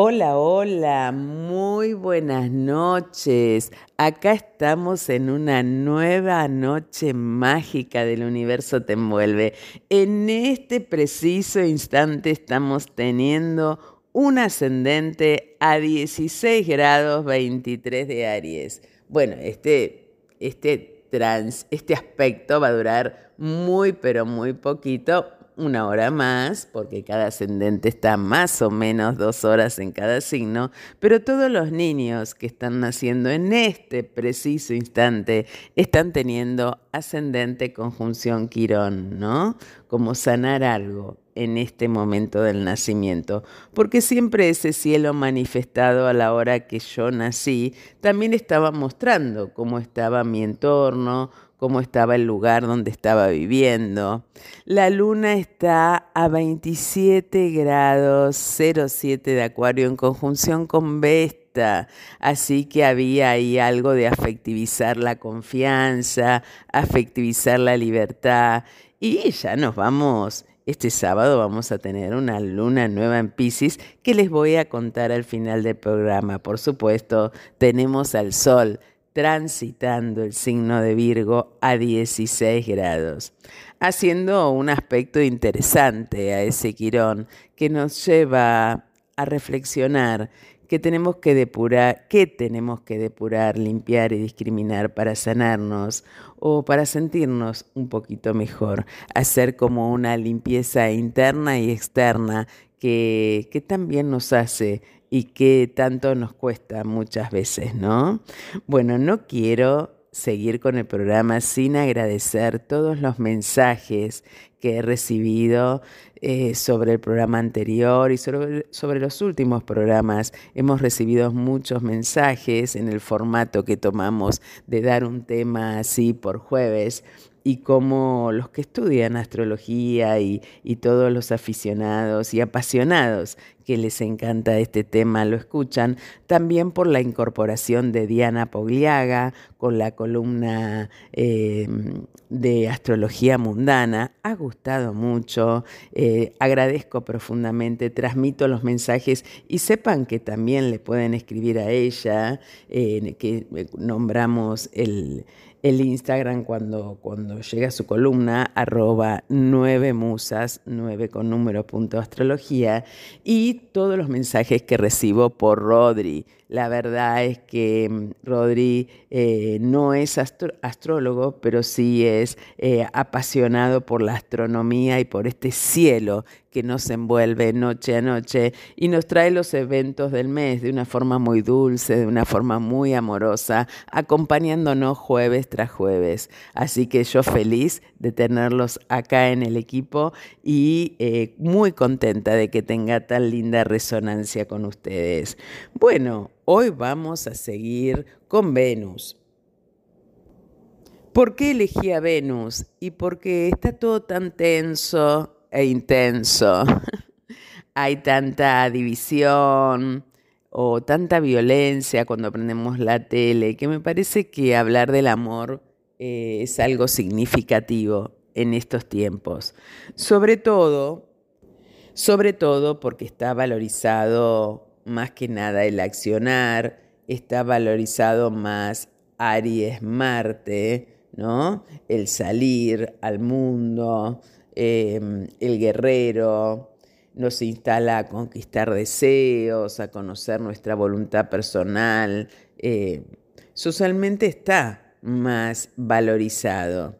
Hola, hola, muy buenas noches. Acá estamos en una nueva noche mágica del universo te envuelve. En este preciso instante estamos teniendo un ascendente a 16 grados 23 de Aries. Bueno, este, este, trans, este aspecto va a durar muy, pero muy poquito una hora más, porque cada ascendente está más o menos dos horas en cada signo, pero todos los niños que están naciendo en este preciso instante están teniendo ascendente conjunción Quirón, ¿no? Como sanar algo en este momento del nacimiento, porque siempre ese cielo manifestado a la hora que yo nací también estaba mostrando cómo estaba mi entorno, cómo estaba el lugar donde estaba viviendo. La luna está a 27 grados 07 de Acuario en conjunción con Vesta, así que había ahí algo de afectivizar la confianza, afectivizar la libertad y ya nos vamos. Este sábado vamos a tener una luna nueva en Pisces que les voy a contar al final del programa. Por supuesto, tenemos al sol transitando el signo de Virgo a 16 grados, haciendo un aspecto interesante a ese quirón que nos lleva a reflexionar que tenemos que depurar, qué tenemos que depurar, limpiar y discriminar para sanarnos o para sentirnos un poquito mejor, hacer como una limpieza interna y externa que, que también nos hace y que tanto nos cuesta muchas veces, ¿no? Bueno, no quiero seguir con el programa sin agradecer todos los mensajes que he recibido eh, sobre el programa anterior y sobre, sobre, los últimos programas. Hemos recibido muchos mensajes en el formato que tomamos de dar un tema así por jueves y cómo los que estudian astrología y, todos los aficionados y apasionados que les encanta este tema lo escuchan, también por la incorporación de Diana Pogliaga con la columna em, de astrología mundana. Ha gustado mucho, eh, agradezco profundamente, transmito los mensajes y sepan que también le pueden escribir a ella, que eh, nombramos el el Instagram cuando, cuando llega su columna, arroba nueve musas, nueve con número punto astrología, y todos los mensajes que recibo por Rodri. La verdad es que mm, Rodri eh, no es astrólogo, pero sí es eh, apasionado por la astronomía y por este cielo que nos envuelve noche a noche y nos trae los eventos del mes de una forma muy dulce, de una forma muy amorosa, acompañándonos jueves tras jueves. Así que yo feliz de tenerlos acá en el equipo y eh, muy contenta de que tenga tan linda resonancia con ustedes. Bueno, Hoy vamos a seguir con Venus. ¿Por qué elegí a Venus? Y porque está todo tan tenso e intenso. Hay tanta división o tanta violencia cuando aprendemos la tele que me parece que hablar del amor eh, es algo significativo en estos tiempos. Sobre todo, sobre todo porque está valorizado más que nada el accionar, está valorizado más Aries Marte, ¿no? El salir al mundo, em, el guerrero, nos instala a conquistar deseos, a conocer nuestra voluntad personal. Eh, socialmente está más valorizado.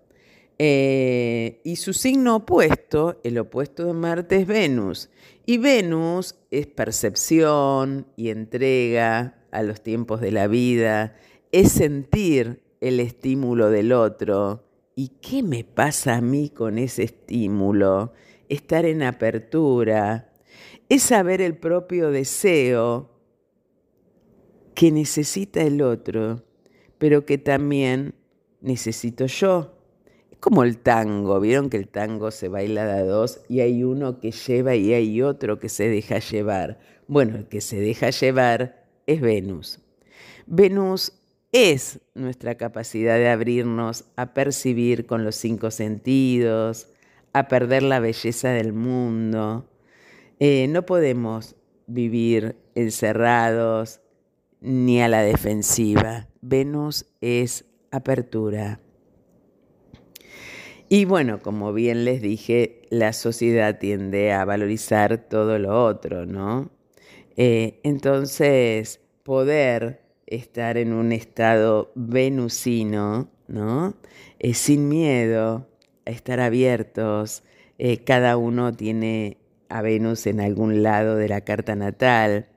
Eh, y su signo opuesto, el opuesto de Marte es Venus. Y Venus es percepción y entrega a los tiempos de la vida, es sentir el estímulo del otro. ¿Y qué me pasa a mí con ese estímulo? Estar en apertura, es saber el propio deseo que necesita el otro, pero que también necesito yo como el tango, vieron que el tango se baila de dos y hay uno que lleva y hay otro que se deja llevar. Bueno, el que se deja llevar es Venus. Venus es nuestra capacidad de abrirnos a percibir con los cinco sentidos, a perder la belleza del mundo. Eh, no podemos vivir encerrados, ni a la defensiva. Venus es apertura. Y bueno, como bien les dije, la sociedad tiende a valorizar todo lo otro, ¿no? Eh, entonces, poder estar en un estado venusino, ¿no? Eh, sin miedo, a estar abiertos, eh, cada uno tiene a Venus en algún lado de la carta natal.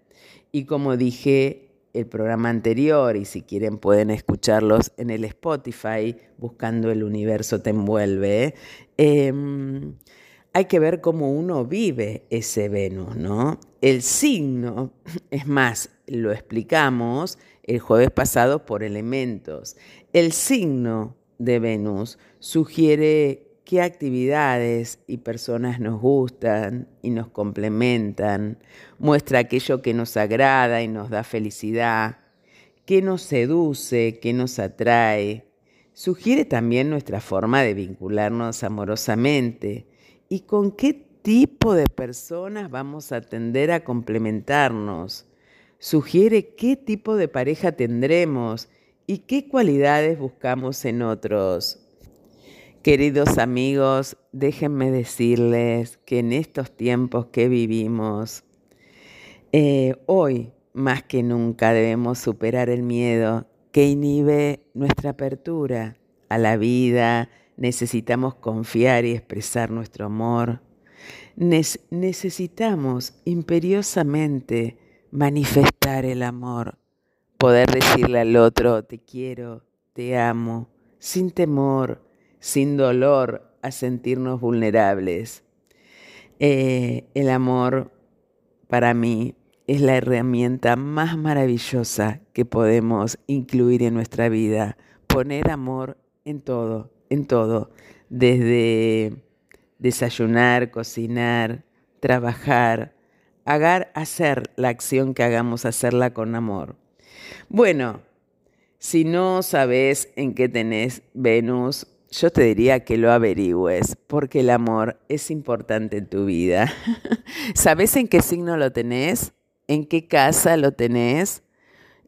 Y como dije el programa anterior, y si quieren pueden escucharlos en el Spotify, buscando el universo te envuelve, em, hay que ver cómo uno vive ese Venus, ¿no? El signo, es más, lo explicamos el jueves pasado por elementos. El signo de Venus sugiere qué actividades y personas nos gustan y nos complementan, muestra aquello que nos agrada y nos da felicidad, qué nos seduce, qué nos atrae, sugiere también nuestra forma de vincularnos amorosamente. Y con qué tipo de personas vamos a tender a complementarnos, sugiere qué tipo de pareja tendremos y qué cualidades buscamos en otros. Queridos amigos, déjenme decirles que en estos tiempos que vivimos, eh, hoy más que nunca debemos superar el miedo que inhibe nuestra apertura a la vida. Necesitamos confiar y expresar nuestro amor. necesitamos imperiosamente manifestar el amor, poder decirle al otro, te quiero, te amo, sin temor sin dolor a sentirnos vulnerables. Eh, el amor para mí es la herramienta más maravillosa que podemos incluir en nuestra vida. Poner amor en todo, en todo. Desde desayunar, cocinar, trabajar, hagar, hacer la acción que hagamos, hacerla con amor. Bueno, si no sabes en qué tenés Venus, yo te diría que lo averigües, porque el amor es importante en tu vida. ¿Sabes en qué signo lo tenés? ¿En qué casa lo tenés?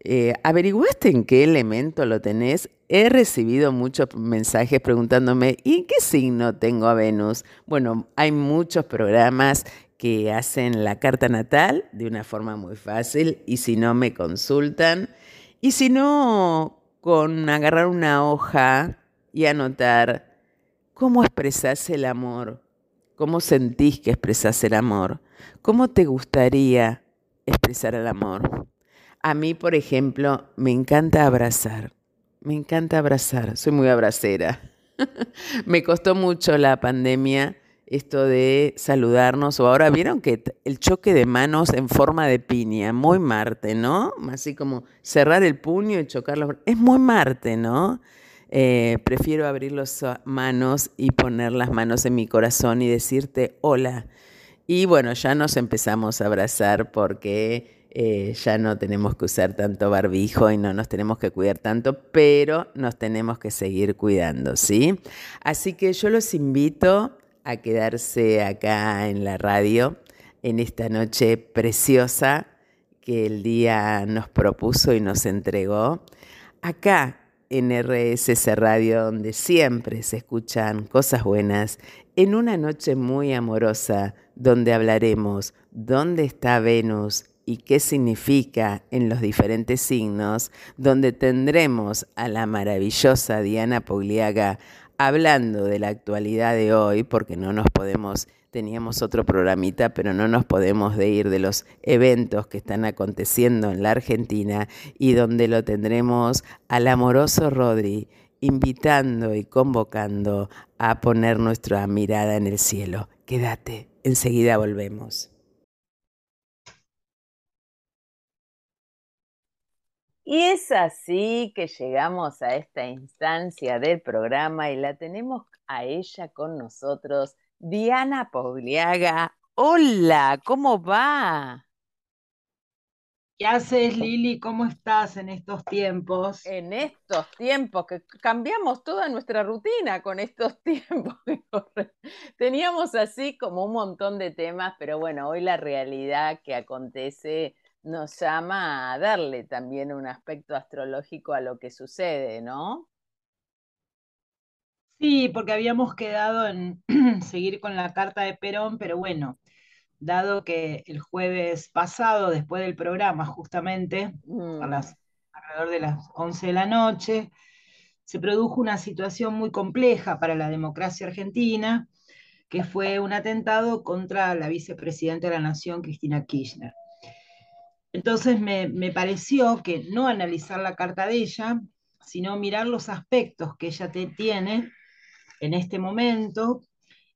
Eh, ¿Averiguaste en qué elemento lo tenés? He recibido muchos mensajes preguntándome, ¿y en qué signo tengo a Venus? Bueno, hay muchos programas que hacen la carta natal de una forma muy fácil y si no me consultan. Y si no, con agarrar una hoja y anotar cómo expresás el amor, cómo sentís que expresás el amor, cómo te gustaría expresar el amor. A mí, por ejemplo, me encanta abrazar, me encanta abrazar, soy muy abracera. me costó mucho la pandemia esto de saludarnos, o ahora vieron que el choque de manos en forma de piña, muy Marte, ¿no? Así como cerrar el puño y chocarlo. Es muy Marte, ¿no? Eh, prefiero abrir las manos y poner las manos en mi corazón y decirte hola. Y bueno, ya nos empezamos a abrazar porque eh, ya no tenemos que usar tanto barbijo y no nos tenemos que cuidar tanto, pero nos tenemos que seguir cuidando, ¿sí? Así que yo los invito a quedarse acá en la radio en esta noche preciosa que el día nos propuso y nos entregó. Acá en RSS Radio, donde siempre se escuchan cosas buenas, en una noche muy amorosa, donde hablaremos dónde está Venus y qué significa en los diferentes signos, donde tendremos a la maravillosa Diana Pogliaga hablando de la actualidad de hoy, porque no nos podemos teníamos otro programita, pero no nos podemos de ir de los eventos que están aconteciendo en la Argentina y donde lo tendremos al amoroso Rodri invitando y convocando a poner nuestra mirada en el cielo. Quédate, enseguida volvemos. Y es así que llegamos a esta instancia del programa y la tenemos a ella con nosotros Diana Pogliaga. Hola, ¿cómo va? ¿Qué haces, Lili? ¿Cómo estás en estos tiempos? En estos tiempos que cambiamos toda nuestra rutina con estos tiempos. Teníamos así como un montón de temas, pero bueno, hoy la realidad que acontece nos llama a darle también un aspecto astrológico a lo que sucede, ¿no? Sí, porque habíamos quedado en seguir con la carta de Perón, pero bueno, dado que el jueves pasado, después del programa, justamente, a Mm, las, alrededor de las 11 de la noche, se produjo una situación muy compleja para la democracia argentina, que fue un atentado contra la vicepresidenta de la Nación, Cristina Kirchner. Entonces me, me pareció que no analizar la carta de ella, sino mirar los aspectos que ella te, tiene en este momento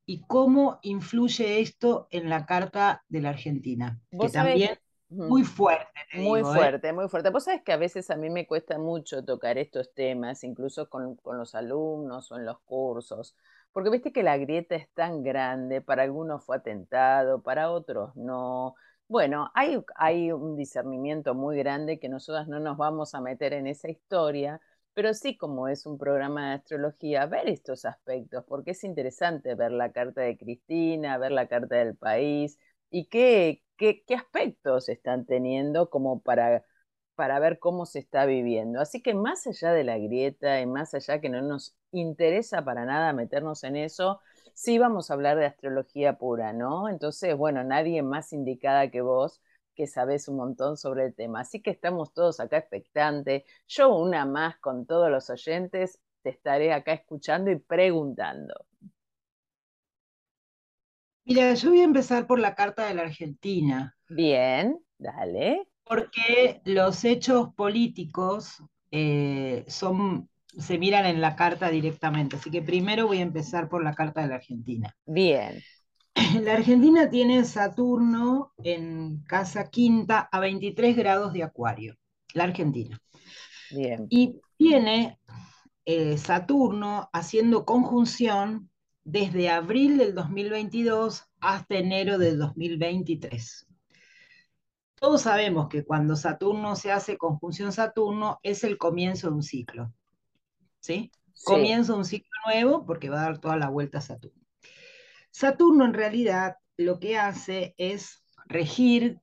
y cómo influye esto en la carta de la Argentina, que también muy fuerte, te muy digo, ¿eh? fuerte, muy fuerte. Vos sabés que a veces a mí me cuesta mucho tocar estos temas, incluso con, con los alumnos o en los cursos, porque viste que la grieta es tan grande, para algunos fue atentado, para otros no. Bueno, hay, hay un discernimiento muy grande que nosotras no nos vamos a meter en esa historia, pero sí como es un programa de astrología, ver estos aspectos, porque es interesante ver la carta de Cristina, ver la carta del país y qué, qué, qué aspectos están teniendo como para, para ver cómo se está viviendo. Así que más allá de la grieta y más allá que no nos interesa para nada meternos en eso, sí vamos a hablar de astrología pura, ¿no? Entonces, bueno, nadie más indicada que vos que sabés un montón sobre el tema. Así que estamos todos acá expectantes. Yo una más con todos los oyentes, te estaré acá escuchando y preguntando. Mira, yo voy a empezar por la carta de la Argentina, Bien, dale. porque los hechos políticos eh, son, se miran en la carta directamente. Así que primero voy a empezar por la carta de la Argentina. Bien, La Argentina tiene Saturno en casa quinta a 23 grados de Acuario, la Argentina. bien. Y tiene eh, Saturno haciendo conjunción desde abril del 2022 hasta enero del 2023. Todos sabemos que cuando Saturno se hace conjunción Saturno es el comienzo de un ciclo, ¿sí? Sí, Comienzo de un ciclo nuevo porque va a dar toda la vuelta a Saturno. Saturno en realidad lo que hace es regir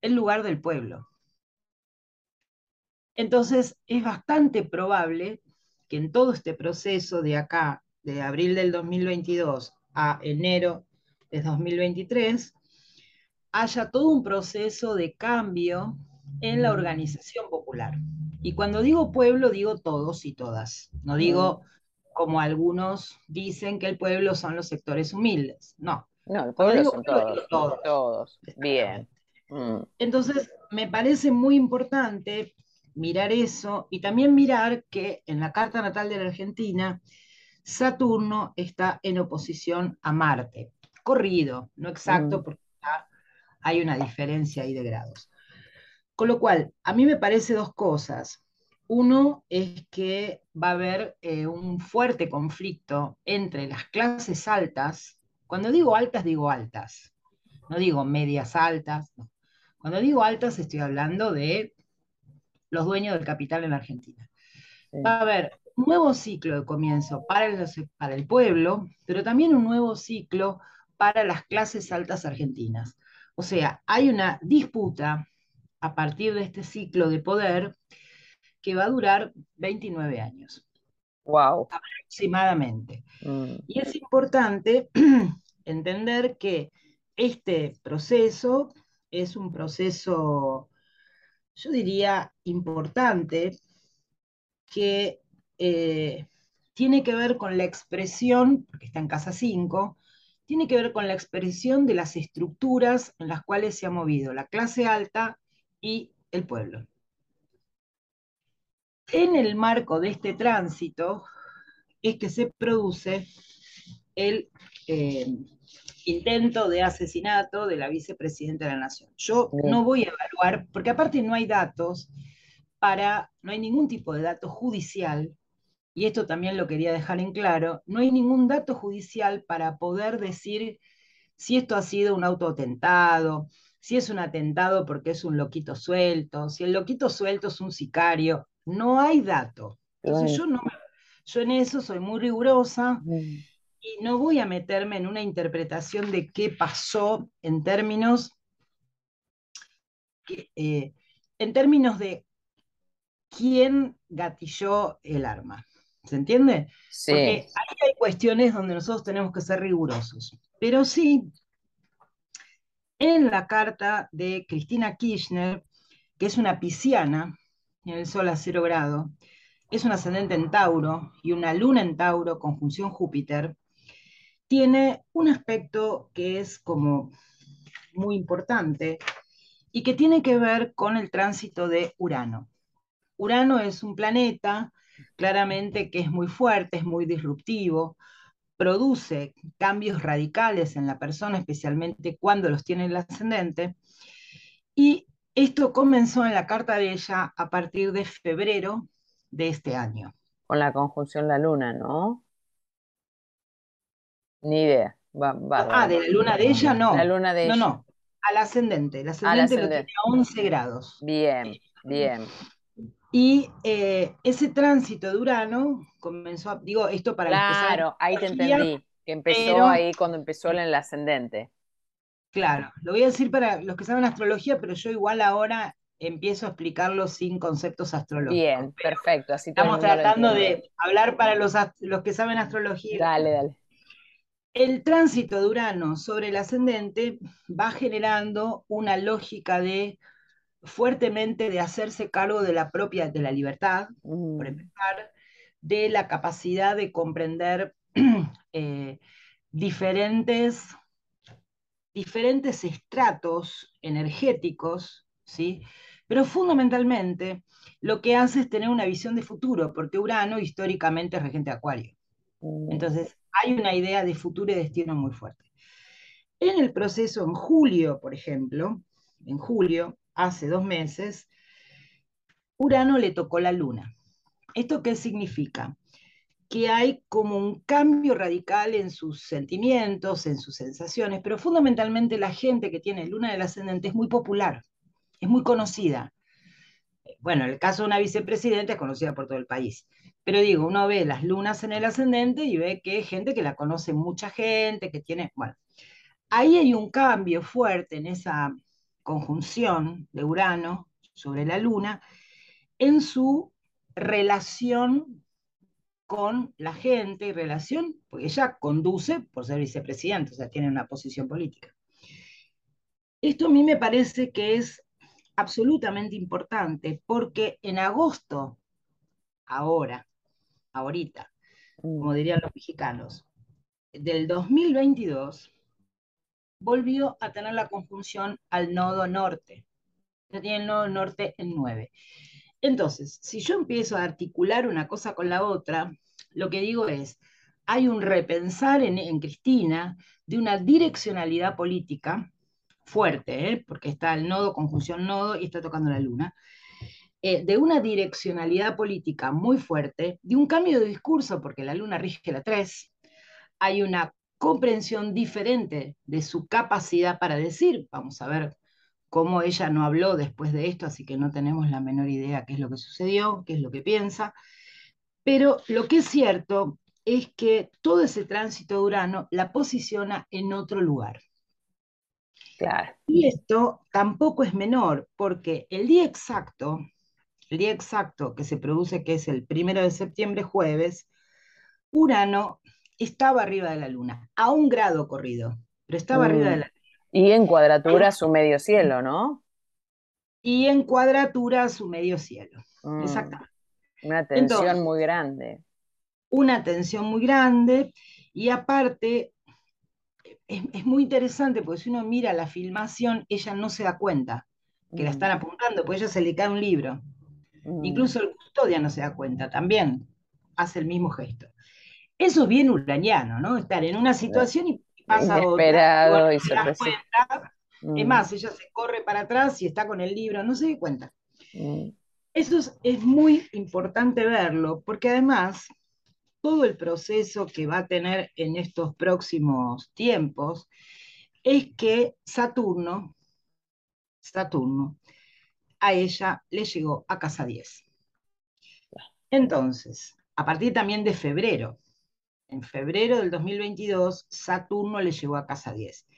el lugar del pueblo. Entonces es bastante probable que en todo este proceso de acá, de abril del 2022 a enero de 2023, haya todo un proceso de cambio en la organización popular. Y cuando digo pueblo, digo todos y todas. No digo como algunos dicen que el pueblo son los sectores humildes. No. No, el pueblo son pueblo, todos, todos. todos. Bien. Mm, Entonces, me parece muy importante mirar eso y también mirar que en la carta natal de la Argentina, Saturno está en oposición a Marte. Corrido, no exacto, mm, porque hay una diferencia ahí de grados. Con lo cual, a mí me parece dos cosas. Uno es que va a haber eh, un fuerte conflicto entre las clases altas. Cuando digo altas, digo altas. No digo medias altas. No. Cuando digo altas, estoy hablando de los dueños del capital en la Argentina. sí. Va a haber un nuevo ciclo de comienzo para el, para el pueblo, pero también un nuevo ciclo para las clases altas argentinas. O sea, hay una disputa a partir de este ciclo de poder que va a durar 29 años Wow. aproximadamente. Mm, Y es importante entender que este proceso es un proceso, yo diría, importante que eh, tiene que ver con la expresión, porque está en casa 5, tiene que ver con la expresión de las estructuras en las cuales se ha movido la clase alta y el pueblo. En el marco de este tránsito es que se produce el eh, intento de asesinato de la vicepresidenta de la Nación. Yo no voy a evaluar, porque aparte no hay datos para, no hay ningún tipo de dato judicial, y esto también lo quería dejar en claro, no hay ningún dato judicial para poder decir si esto ha sido un autoatentado, si es un atentado porque es un loquito suelto, si el loquito suelto es un sicario, no hay dato. Entonces yo, no yo en eso soy muy rigurosa y no voy a meterme en una interpretación de qué pasó en términos eh, en términos de quién gatilló el arma. ¿Se entiende? Sí. Porque ahí hay cuestiones donde nosotros tenemos que ser rigurosos. Pero sí, en la carta de Cristina Kirchner, que es una pisciana, en el Sol a cero grado, es un ascendente en Tauro y una luna en Tauro, conjunción Júpiter, tiene un aspecto que es como muy importante y que tiene que ver con el tránsito de Urano. Urano es un planeta claramente que es muy fuerte, es muy disruptivo, produce cambios radicales en la persona, especialmente cuando los tiene el ascendente, y esto comenzó en la carta de ella a partir de febrero de este año. Con la conjunción la luna, ¿no? Ni idea. ah, de la luna de ella no. La luna de no, ella. No, no, al ascendente. El ascendente, lo tiene a 11 grados. Bien, bien. Y eh, ese tránsito de Urano comenzó, digo, esto para Claro, ahí te entendí, que empezó ahí cuando empezó en el ascendente. Claro, lo voy a decir para los que saben astrología, pero yo igual ahora empiezo a explicarlo sin conceptos astrológicos. Bien, perfecto. Así estamos tratando de hablar para los, los que saben astrología. Dale, dale. El tránsito de Urano sobre el ascendente va generando una lógica de fuertemente de hacerse cargo de la propia, de la libertad, por mm. empezar, de la capacidad de comprender eh, diferentes, diferentes estratos energéticos, ¿sí? Pero fundamentalmente lo que hace es tener una visión de futuro, porque Urano históricamente es regente de Acuario. Mm. Entonces, hay una idea de futuro y destino muy fuerte. En el proceso, en julio, por ejemplo, en julio, hace dos meses, Urano le tocó la luna. ¿Esto qué significa? Que hay como un cambio radical en sus sentimientos, en sus sensaciones, pero fundamentalmente la gente que tiene luna del ascendente es muy popular, es muy conocida. Bueno, el caso de una vicepresidenta es conocida por todo el país. Pero digo, uno ve las lunas en el ascendente y ve que hay gente que la conoce mucha gente, que tiene, bueno, ahí hay un cambio fuerte en esa conjunción de Urano sobre la Luna en su relación con la gente y relación, porque ella conduce por ser vicepresidente, o sea, tiene una posición política. Esto a mí me parece que es absolutamente importante porque en agosto, ahora, ahorita, como mm. dirían los mexicanos, del 2022, volvió a tener la conjunción al nodo norte. Ya tiene el nodo norte en 9. Entonces, si yo empiezo a articular una cosa con la otra, lo que digo es, hay un repensar en, Cristina de una direccionalidad política fuerte, ¿eh? porque está el nodo, conjunción nodo y está tocando la luna, eh, de una direccionalidad política muy fuerte, de un cambio de discurso, porque la luna rige la 3, hay una comprensión diferente de su capacidad para decir. Vamos a ver cómo ella no habló después de esto, así que no tenemos la menor idea qué es lo que sucedió, qué es lo que piensa. Pero lo que es cierto es que todo ese tránsito de Urano la posiciona en otro lugar. Claro. Y esto tampoco es menor, porque el día exacto, el día exacto que se produce, que es el primero de septiembre, jueves, Urano estaba arriba de la luna, a un grado corrido, pero estaba arriba de la luna. Y en cuadratura su medio cielo, ¿no? Y en cuadratura su medio cielo, mm. exactamente. Una tensión muy grande. Una tensión muy grande y aparte es, muy interesante porque si uno mira la filmación, ella no se da cuenta que la mm. están apuntando, porque ella se le cae un libro. Mm. Incluso el custodia no se da cuenta, también hace el mismo gesto. Eso es bien uraniano, ¿no? Estar en una situación y pasa otra. y se Es mm. más, ella se corre para atrás y está con el libro, no se da cuenta. Eso es, muy importante verlo, porque además todo el proceso que va a tener en estos próximos tiempos es que Saturno, Saturno, a ella le llegó a casa 10. Entonces, a partir también de febrero, en febrero del 2022, Saturno le llegó a casa 10.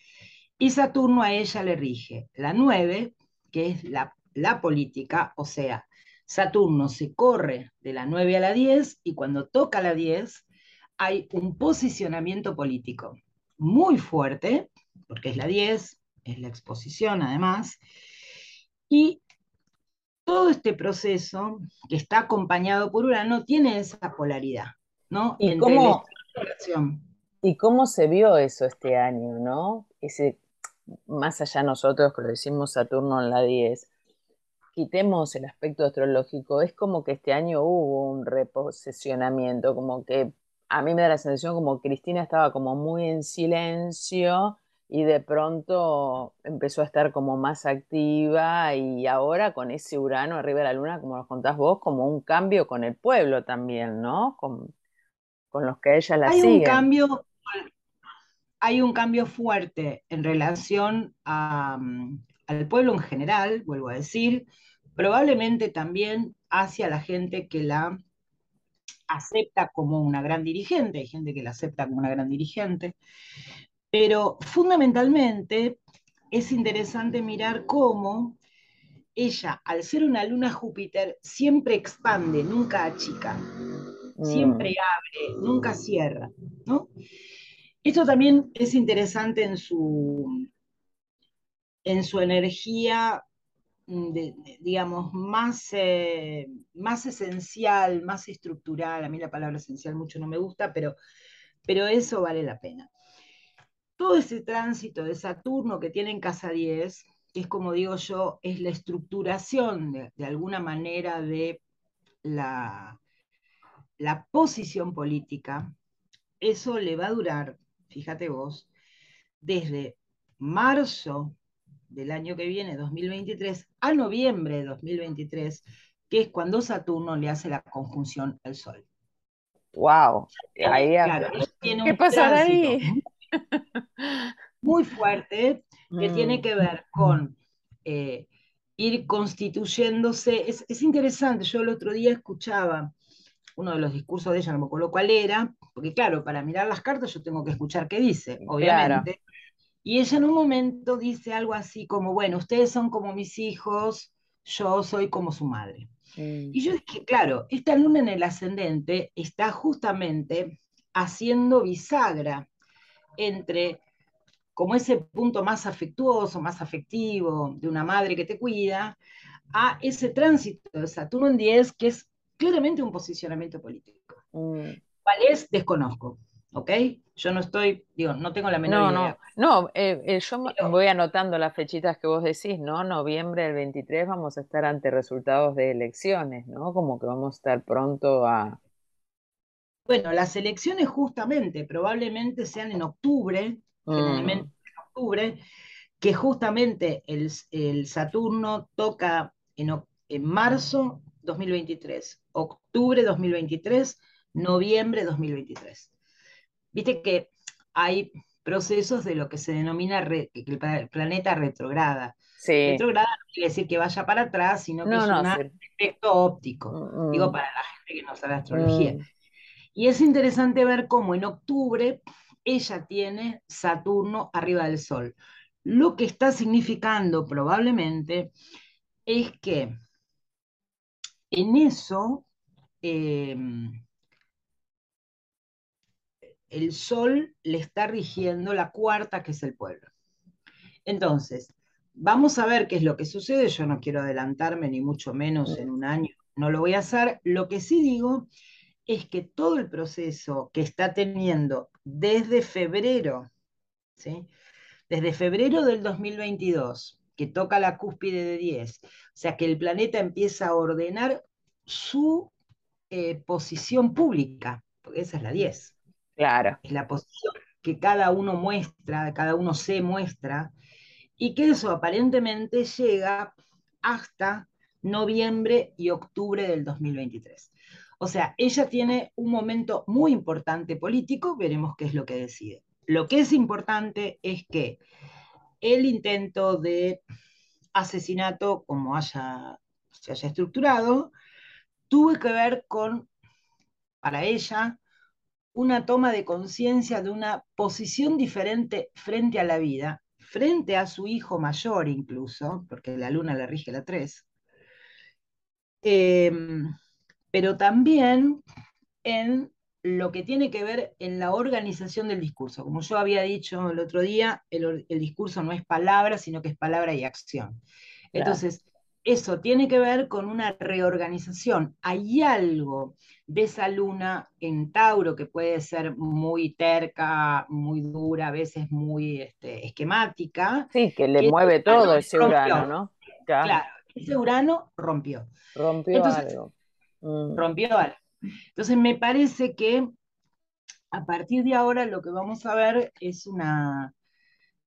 Y Saturno a ella le rige la 9, que es la, la política, o sea, Saturno se corre de la 9 a la 10 y cuando toca la 10 hay un posicionamiento político muy fuerte, porque es la 10, es la exposición además, y todo este proceso que está acompañado por Urano tiene esa polaridad, ¿no? ¿Y, cómo, ¿Y cómo se vio eso este año, no? Ese, más allá nosotros que lo decimos Saturno en la 10, quitemos el aspecto astrológico, es como que este año hubo un reposicionamiento, como que a mí me da la sensación como Cristina estaba como muy en silencio y de pronto empezó a estar como más activa y ahora con ese Urano arriba de la luna, como lo contás vos, como un cambio con el pueblo también, ¿no? Con, los que ella la hay Un cambio, hay un cambio fuerte en relación mm, al pueblo en general, vuelvo a decir, probablemente también hacia la gente que la acepta como una gran dirigente, hay gente que la acepta como una gran dirigente, pero fundamentalmente es interesante mirar cómo ella, al ser una luna Júpiter, siempre expande, nunca achica, siempre mm. abre, nunca cierra, ¿no? Esto también es interesante en su, en su energía Mm, digamos, más, eh, más esencial, más estructural, a mí la palabra esencial mucho no me gusta, pero, pero eso vale la pena. Todo ese tránsito de Saturno que tiene en casa 10, que es como digo yo, es la estructuración de, alguna manera de la, la posición política, eso le va a durar, fíjate vos, desde marzo del año que viene, 2023, a noviembre de 2023, que es cuando Saturno le hace la conjunción al Sol. ¡Wow! ¿Qué pasará ahí? Muy fuerte, que tiene mm. que ver con eh, ir constituyéndose. Es, es, interesante, yo el otro día escuchaba uno de los discursos de ella, no me acuerdo cuál era, porque claro, para mirar las cartas yo tengo que escuchar qué dice, obviamente. Y ella en un momento dice algo así como, bueno, ustedes son como mis hijos, yo soy como su madre. Y yo dije, claro, esta luna en el ascendente está justamente haciendo bisagra entre como ese punto más afectuoso, más afectivo de una madre que te cuida, a ese tránsito de Saturno en 10, que es claramente un posicionamiento político. Mm. ¿Cuál es? Desconozco. ¿ok? Yo no estoy, digo, no tengo la menor no, idea. No, no, eh, eh, yo voy anotando las fechitas que vos decís, ¿no? Noviembre del 23 vamos a estar ante resultados de elecciones, ¿no? Como que vamos a estar pronto a... Bueno, las elecciones justamente, probablemente sean en octubre, generalmente mm. en octubre, que justamente el, Saturno toca en, en marzo 2023, octubre 2023, noviembre 2023. Viste que hay procesos de lo que se denomina que el planeta retrograda. Retrograda no quiere decir que vaya para atrás, sino que es un efecto óptico. Mm, mm. Digo para la gente que no sabe astrología. Mm. Y es interesante ver cómo en octubre ella tiene Saturno arriba del Sol. Lo que está significando probablemente es que en eso eh, el sol le está rigiendo la cuarta, que es el pueblo. Entonces, vamos a ver qué es lo que sucede. Yo no quiero adelantarme, ni mucho menos en un año, no lo voy a hacer. Lo que sí digo es que todo el proceso que está teniendo desde febrero, ¿sí? desde febrero del 2022, que toca la cúspide de 10, o sea que el planeta empieza a ordenar su eh, posición pública, porque esa es la 10. Claro. Es la posición que cada uno muestra, cada uno se muestra, y que eso aparentemente llega hasta noviembre y octubre del 2023. O sea, ella tiene un momento muy importante político, veremos qué es lo que decide. Lo que es importante es que el intento de asesinato, como haya, se haya estructurado, tuvo que ver con, para ella, una toma de conciencia de una posición diferente frente a la vida, frente a su hijo mayor incluso, porque la luna le rige la 3, em, pero también en lo que tiene que ver en la organización del discurso. Como yo había dicho el otro día, el, discurso no es palabra, sino que es palabra y acción. Entonces, eso tiene que ver con una reorganización. Hay algo de esa luna en Tauro que puede ser muy terca, muy dura, a veces muy este, esquemática. Sí, que le mueve todo ese Urano, ¿no? Claro. ese Urano rompió. Rompió algo. Mm. Rompió algo. Entonces me parece que a partir de ahora lo que vamos a ver es una,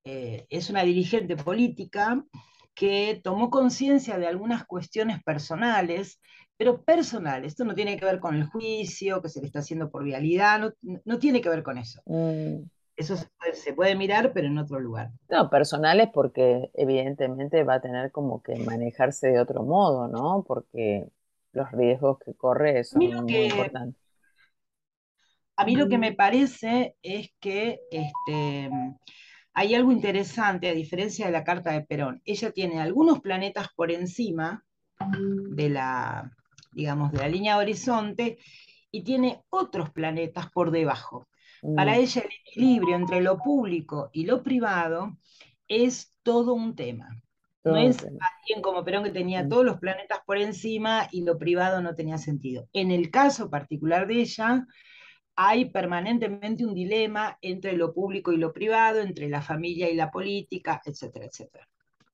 eh, es una dirigente política que tomó conciencia de algunas cuestiones personales, pero personales. Esto no tiene que ver con el juicio que se le está haciendo por vialidad, no, tiene que ver con eso. Mm. Eso se puede, mirar, pero en otro lugar. No, personales porque evidentemente va a tener como que manejarse de otro modo, ¿no? Porque los riesgos que corre son muy importantes. A mí lo que me parece es que este, hay algo interesante, a diferencia de la carta de Perón. Ella tiene algunos planetas por encima de la, digamos, de la línea de horizonte y tiene otros planetas por debajo. Para mm. ella el equilibrio entre lo público y lo privado es todo un tema. No es alguien como Perón que tenía mm. todos los planetas por encima y lo privado no tenía sentido. En el caso particular de ella, hay permanentemente un dilema entre lo público y lo privado, entre la familia y la política, etcétera, etcétera.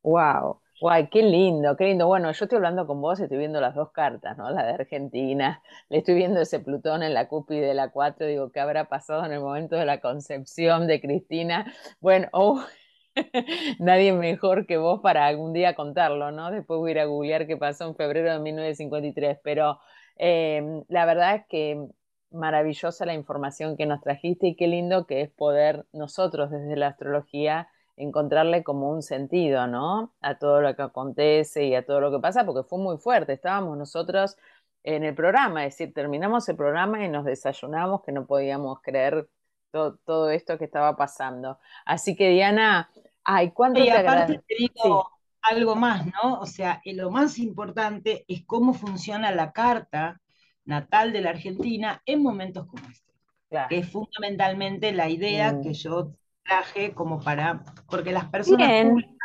Wow. Guay, qué lindo, qué lindo. Bueno, yo estoy hablando con vos, estoy viendo las dos cartas, ¿no? La de Argentina, le estoy viendo ese Plutón en la cúpula de la 4, digo, ¿qué habrá pasado en el momento de la concepción de Cristina? Bueno, oh, nadie mejor que vos para algún día contarlo, ¿no? Después voy a ir a googlear qué pasó en febrero de 1953, pero em, la verdad es que maravillosa la información que nos trajiste y qué lindo que es poder nosotros desde la astrología encontrarle como un sentido, ¿no? A todo lo que acontece y a todo lo que pasa, porque fue muy fuerte. Estábamos nosotros en el programa, es decir, terminamos el programa y nos desayunamos que no podíamos creer todo, esto que estaba pasando. Así que Diana, ay, ¿cuánto y aparte te digo algo más, ¿no? O sea, lo más importante es cómo funciona la carta natal de la Argentina en momentos como este. Que es fundamentalmente la idea que mm. yo traje como para, porque las personas públicas...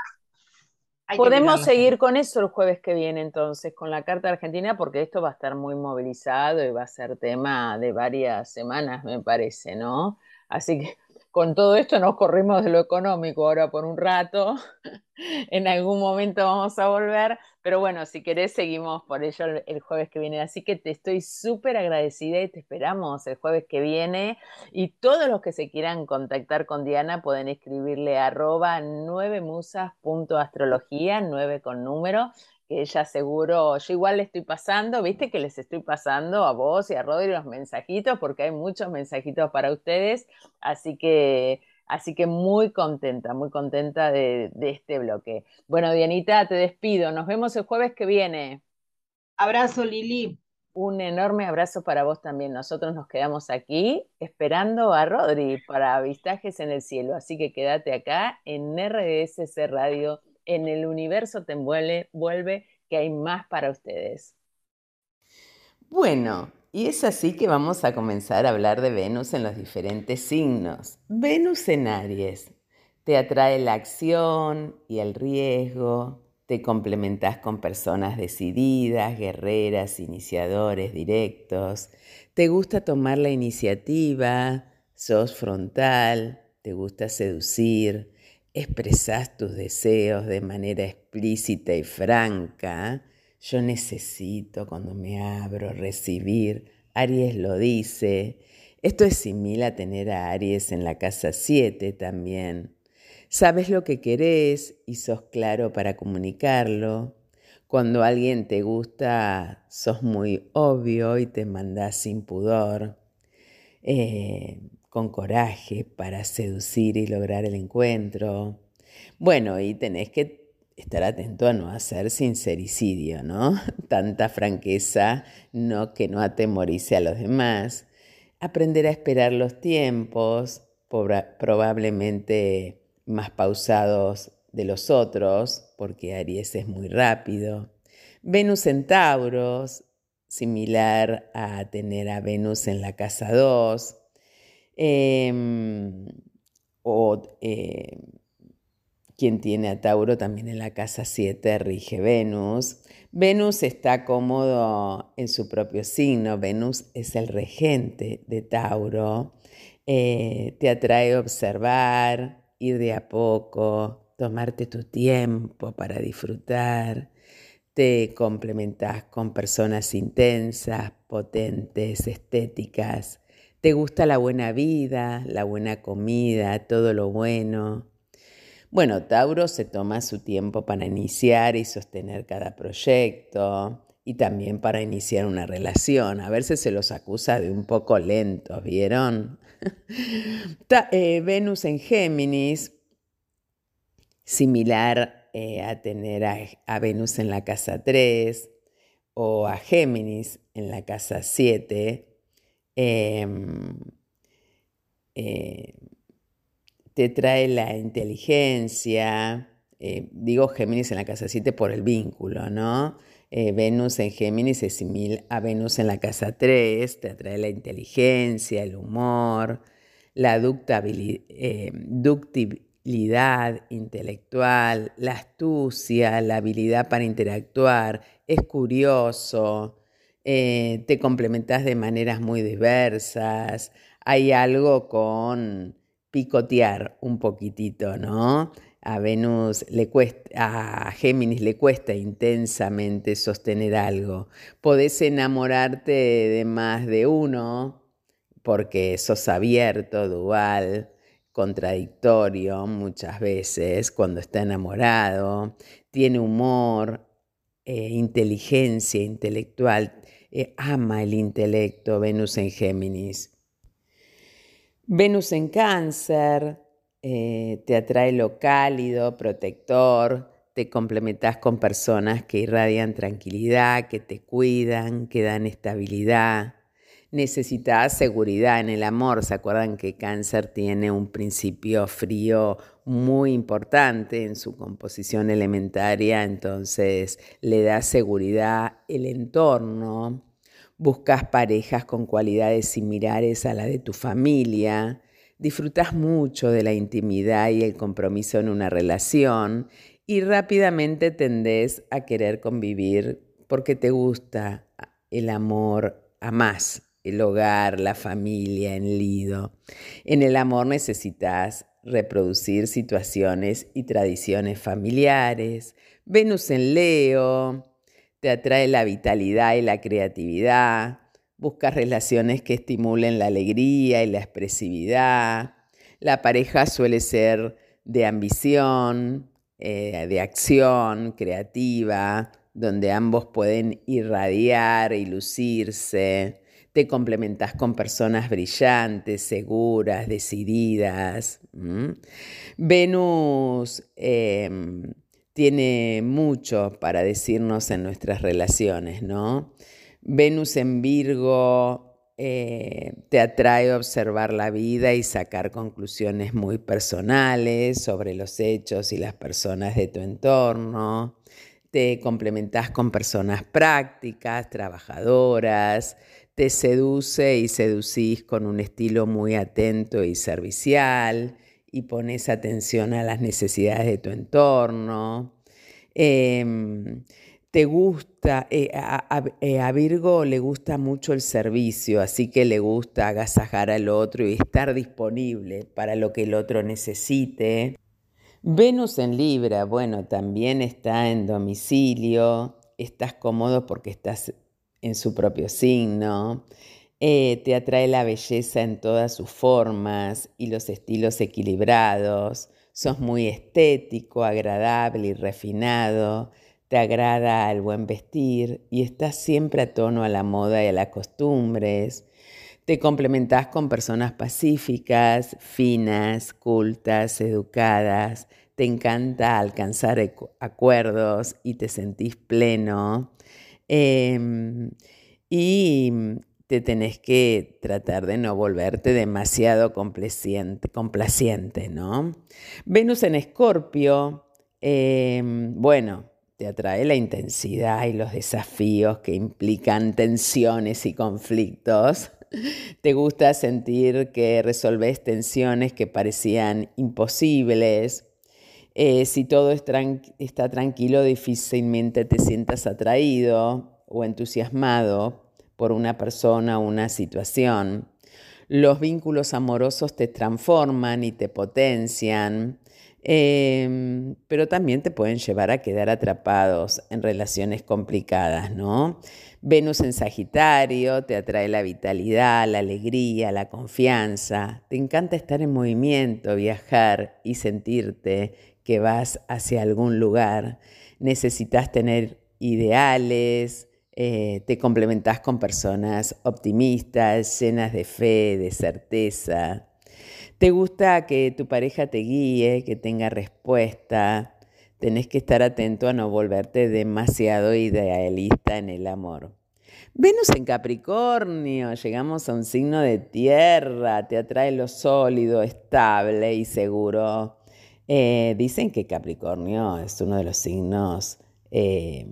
Podemos seguir con eso el jueves que viene entonces, con la Carta Argentina, porque esto va a estar muy movilizado y va a ser tema de varias semanas, me parece, ¿no? Así que con todo esto nos corrimos de lo económico ahora por un rato. en algún momento vamos a volver, pero bueno, si querés seguimos por ello el, jueves que viene. Así que te estoy súper agradecida y te esperamos el jueves que viene. Y todos los que se quieran contactar con Diana pueden escribirle arroba 9musas.astrología, 9 con número, ella seguro, yo igual le estoy pasando, viste que les estoy pasando a vos y a Rodri los mensajitos, porque hay muchos mensajitos para ustedes, así que, así que muy contenta, muy contenta de, de este bloque. Bueno, Dianita, te despido, nos vemos el jueves que viene. Abrazo, Lili. Un enorme abrazo para vos también. Nosotros nos quedamos aquí esperando a Rodri para Avistajes en el Cielo. Así que quédate acá en RDSC Radio en el universo te envuelve, vuelve que hay más para ustedes. Bueno, y es así que vamos a comenzar a hablar de Venus en los diferentes signos. Venus en Aries te atrae la acción y el riesgo, te complementas con personas decididas, guerreras, iniciadores directos, te gusta tomar la iniciativa, sos frontal, te gusta seducir, expresas tus deseos de manera explícita y franca, yo necesito cuando me abro recibir, Aries lo dice, esto es similar a tener a Aries en la casa 7 también. Sabes lo que querés y sos claro para comunicarlo. Cuando alguien te gusta, sos muy obvio y te mandás sin pudor. Eh, con coraje para seducir y lograr el encuentro. Bueno, y tenés que estar atento a no hacer sincericidio, ¿no? Tanta franqueza no que no atemorice a los demás. Aprender a esperar los tiempos, probablemente más pausados de los otros, porque Aries es muy rápido. Venus en Tauros, similar a tener a Venus en la casa 2. Em, o eh, quien tiene a Tauro también en la casa 7 rige Venus. Venus está cómodo en su propio signo. Venus es el regente de Tauro. Eh, te atrae observar, ir de a poco, tomarte tu tiempo para disfrutar. Te complementas con personas intensas, potentes, estéticas. Te gusta la buena vida, la buena comida, todo lo bueno. Bueno, Tauro se toma su tiempo para iniciar y sostener cada proyecto y también para iniciar una relación. A veces se los acusa de un poco lentos, ¿vieron? Eh, Venus en Géminis, similar eh, a tener a, Venus en la casa 3 o a Géminis en la casa 7 te trae la inteligencia, eh, digo Géminis en la casa 7 por el vínculo, ¿no? Eh, Venus en Géminis es similar a Venus en la casa 3, te atrae la inteligencia, el humor, la eh, ductibilidad intelectual, la astucia, la habilidad para interactuar, es curioso, te complementas de maneras muy diversas, hay algo con picotear un poquitito, ¿no? A Venus le cuesta, a Géminis le cuesta intensamente sostener algo. Podés enamorarte de más de uno porque sos abierto, dual, contradictorio muchas veces cuando está enamorado, tiene humor, eh, inteligencia intelectual, eh, ama el intelecto, Venus en Géminis. Venus en cáncer, eh, te atrae lo cálido, protector, te complementas con personas que irradian tranquilidad, que te cuidan, que dan estabilidad. Necesitas seguridad en el amor. ¿Se acuerdan que cáncer tiene un principio frío muy importante en su composición elementaria? Entonces le da seguridad el entorno, buscas parejas con cualidades similares a la de tu familia, disfrutas mucho de la intimidad y el compromiso en una relación y rápidamente tendés a querer convivir porque te gusta el amor a más, el hogar, la familia, el nido. En el amor necesitas reproducir situaciones y tradiciones familiares. Venus en Leo, te atrae la vitalidad y la creatividad, buscas relaciones que estimulen la alegría y la expresividad. La pareja suele ser de ambición, eh, de acción creativa, donde ambos pueden irradiar y lucirse. Te complementas con personas brillantes, seguras, decididas. Venus em, tiene mucho para decirnos en nuestras relaciones, ¿no? Venus en Virgo eh, te atrae observar la vida y sacar conclusiones muy personales sobre los hechos y las personas de tu entorno. Te complementas con personas prácticas, trabajadoras, te seduce y seducís con un estilo muy atento y servicial y pones atención a las necesidades de tu entorno. Em, te gusta, eh, eh, a, Virgo le gusta mucho el servicio, así que le gusta agasajar al otro y estar disponible para lo que el otro necesite. Venus en Libra, bueno, también está en domicilio, estás cómodo porque estás en su propio signo. Eh, te atrae la belleza en todas sus formas y los estilos equilibrados. Sos muy estético, agradable y refinado. Te agrada el buen vestir y estás siempre a tono a la moda y a las costumbres. Te complementás con personas pacíficas, finas, cultas, educadas. Te encanta alcanzar acuerdos y te sentís pleno. Em, y te tenés que tratar de no volverte demasiado complaciente, complaciente ¿no? Venus en Escorpio, em, bueno, te atrae la intensidad y los desafíos que implican tensiones y conflictos. Te gusta sentir que resolves tensiones que parecían imposibles. Eh, si todo está tranquilo, difícilmente te sientas atraído o entusiasmado por una persona o una situación. Los vínculos amorosos te transforman y te potencian, em, pero también te pueden llevar a quedar atrapados en relaciones complicadas, ¿no? Venus en Sagitario te atrae la vitalidad, la alegría, la confianza. Te encanta estar en movimiento, viajar y sentirte que vas hacia algún lugar. Necesitas tener ideales, eh, te complementas con personas optimistas, llenas de fe, de certeza. Te gusta que tu pareja te guíe, que tenga respuesta. Tenés que estar atento a no volverte demasiado idealista en el amor. Venus en Capricornio, llegamos a un signo de tierra, te atrae lo sólido, estable y seguro. Eh, dicen que Capricornio es uno de los signos eh,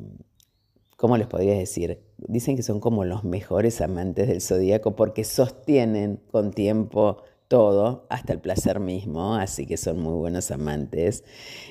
¿cómo les podría decir? Dicen que son como los mejores amantes del zodíaco porque sostienen con tiempo todo, hasta el placer mismo, así que son muy buenos amantes.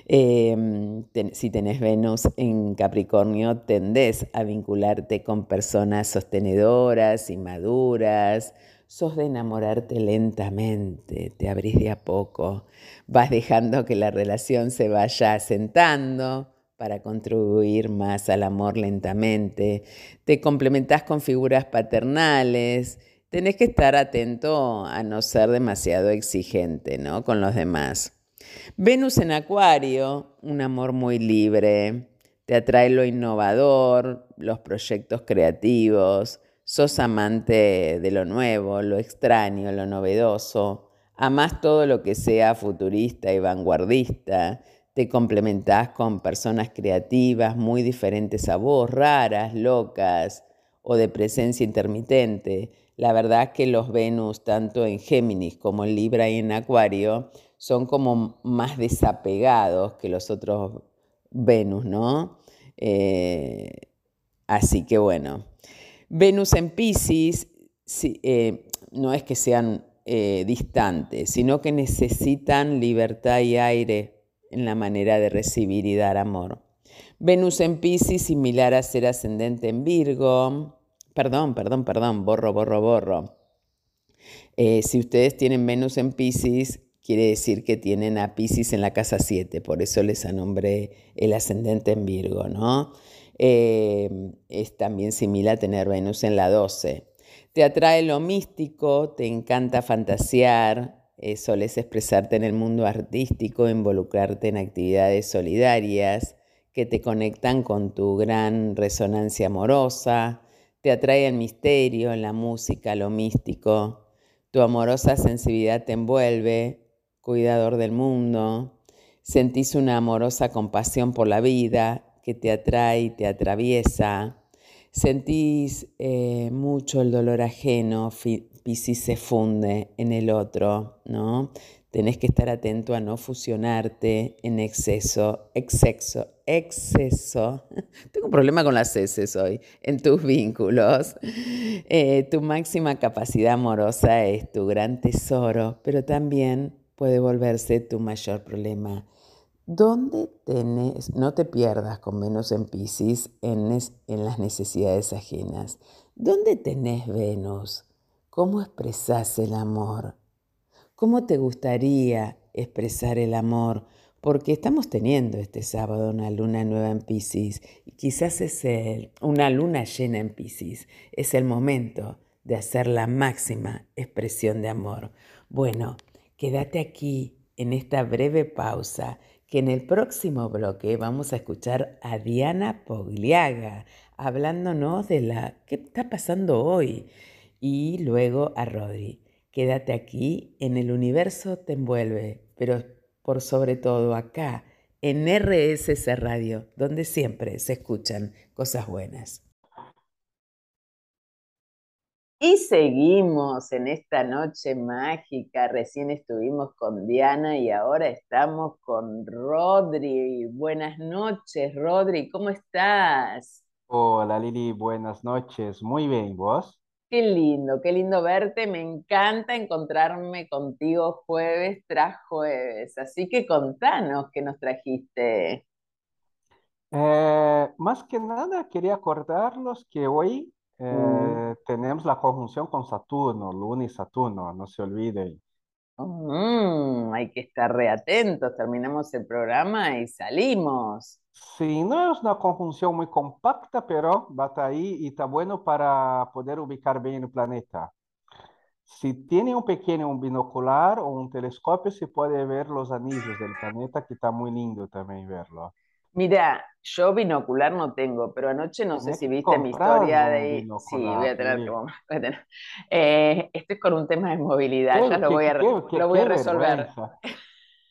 Em, si tenés Venus en Capricornio, tendés a vincularte con personas sostenedoras y maduras, sos de enamorarte lentamente, te abrís de a poco, vas dejando que la relación se vaya asentando para contribuir más al amor lentamente, te complementás con figuras paternales, tenés que estar atento a no ser demasiado exigente ¿no? con los demás. Venus en Acuario, un amor muy libre, te atrae lo innovador, los proyectos creativos, sos amante de lo nuevo, lo extraño, lo novedoso, amás todo lo que sea futurista y vanguardista, te complementás con personas creativas muy diferentes a vos, raras, locas o de presencia intermitente. La verdad es que los Venus, tanto en Géminis como en Libra y en Acuario, son como más desapegados que los otros Venus, ¿no? Eh, así que bueno, Venus en Pisces eh, no es que sean eh, distantes, sino que necesitan libertad y aire en la manera de recibir y dar amor. Venus en Pisces, similar a ser ascendente en Virgo. Perdón, perdón, perdón, borro, borro, borro. Eh, si ustedes tienen Venus en Pisces, quiere decir que tienen a Pisces en la casa 7, por eso les nombré el ascendente en Virgo, ¿no? Eh, es también similar a tener Venus en la 12. Te atrae lo místico, te encanta fantasear, eh, soles expresarte en el mundo artístico, involucrarte en actividades solidarias que te conectan con tu gran resonancia amorosa, te atrae el misterio, la música, lo místico, tu amorosa sensibilidad te envuelve, cuidador del mundo, sentís una amorosa compasión por la vida que te atrae y te atraviesa, sentís eh, mucho el dolor ajeno, Piscis se funde en el otro, ¿no? Tenés que estar atento a no fusionarte en exceso, exceso, exceso. Tengo un problema con las S hoy, en tus vínculos. Eh, tu máxima capacidad amorosa es tu gran tesoro, pero también puede volverse tu mayor problema. ¿Dónde tenés, no te pierdas con menos en Pisces en, las necesidades ajenas? ¿Dónde tenés Venus? ¿Cómo expresas el amor? ¿Cómo te gustaría expresar el amor? Porque estamos teniendo este sábado una luna nueva en Pisces y quizás es una luna llena en Pisces. Es el momento de hacer la máxima expresión de amor. Bueno, quédate aquí en esta breve pausa que en el próximo bloque vamos a escuchar a Diana Pogliaga hablándonos de la qué está pasando hoy y luego a Rodri. Quédate aquí, en el universo te envuelve, pero por sobre todo acá, en RSC Radio, donde siempre se escuchan cosas buenas. Y seguimos en esta noche mágica. Recién estuvimos con Diana y ahora estamos con Rodri. Buenas noches, Rodri. ¿Cómo estás? Hola Lili, buenas noches. Muy bien, ¿vos? Qué lindo, qué lindo verte. Me encanta encontrarme contigo jueves tras jueves. Así que contanos qué nos trajiste. Eh, más que nada quería acordarlos que hoy Mm, eh, tenemos la conjunción con Saturno, Luna y Saturno, no se olviden. mm, hay que estar reatentos. Terminamos el programa y salimos. Sí, no es una conjunción muy compacta, pero va a estar ahí y está bueno para poder ubicar bien el planeta. Si tiene un pequeño un binocular o un telescopio, se puede ver los anillos del planeta, que está muy lindo también verlo. Mira, yo binocular no tengo, pero anoche no sé si viste mi historia de... Sí, voy a tener que... Voy a tener- Eh, esto es con un tema de movilidad, ya lo voy a, lo voy resolver.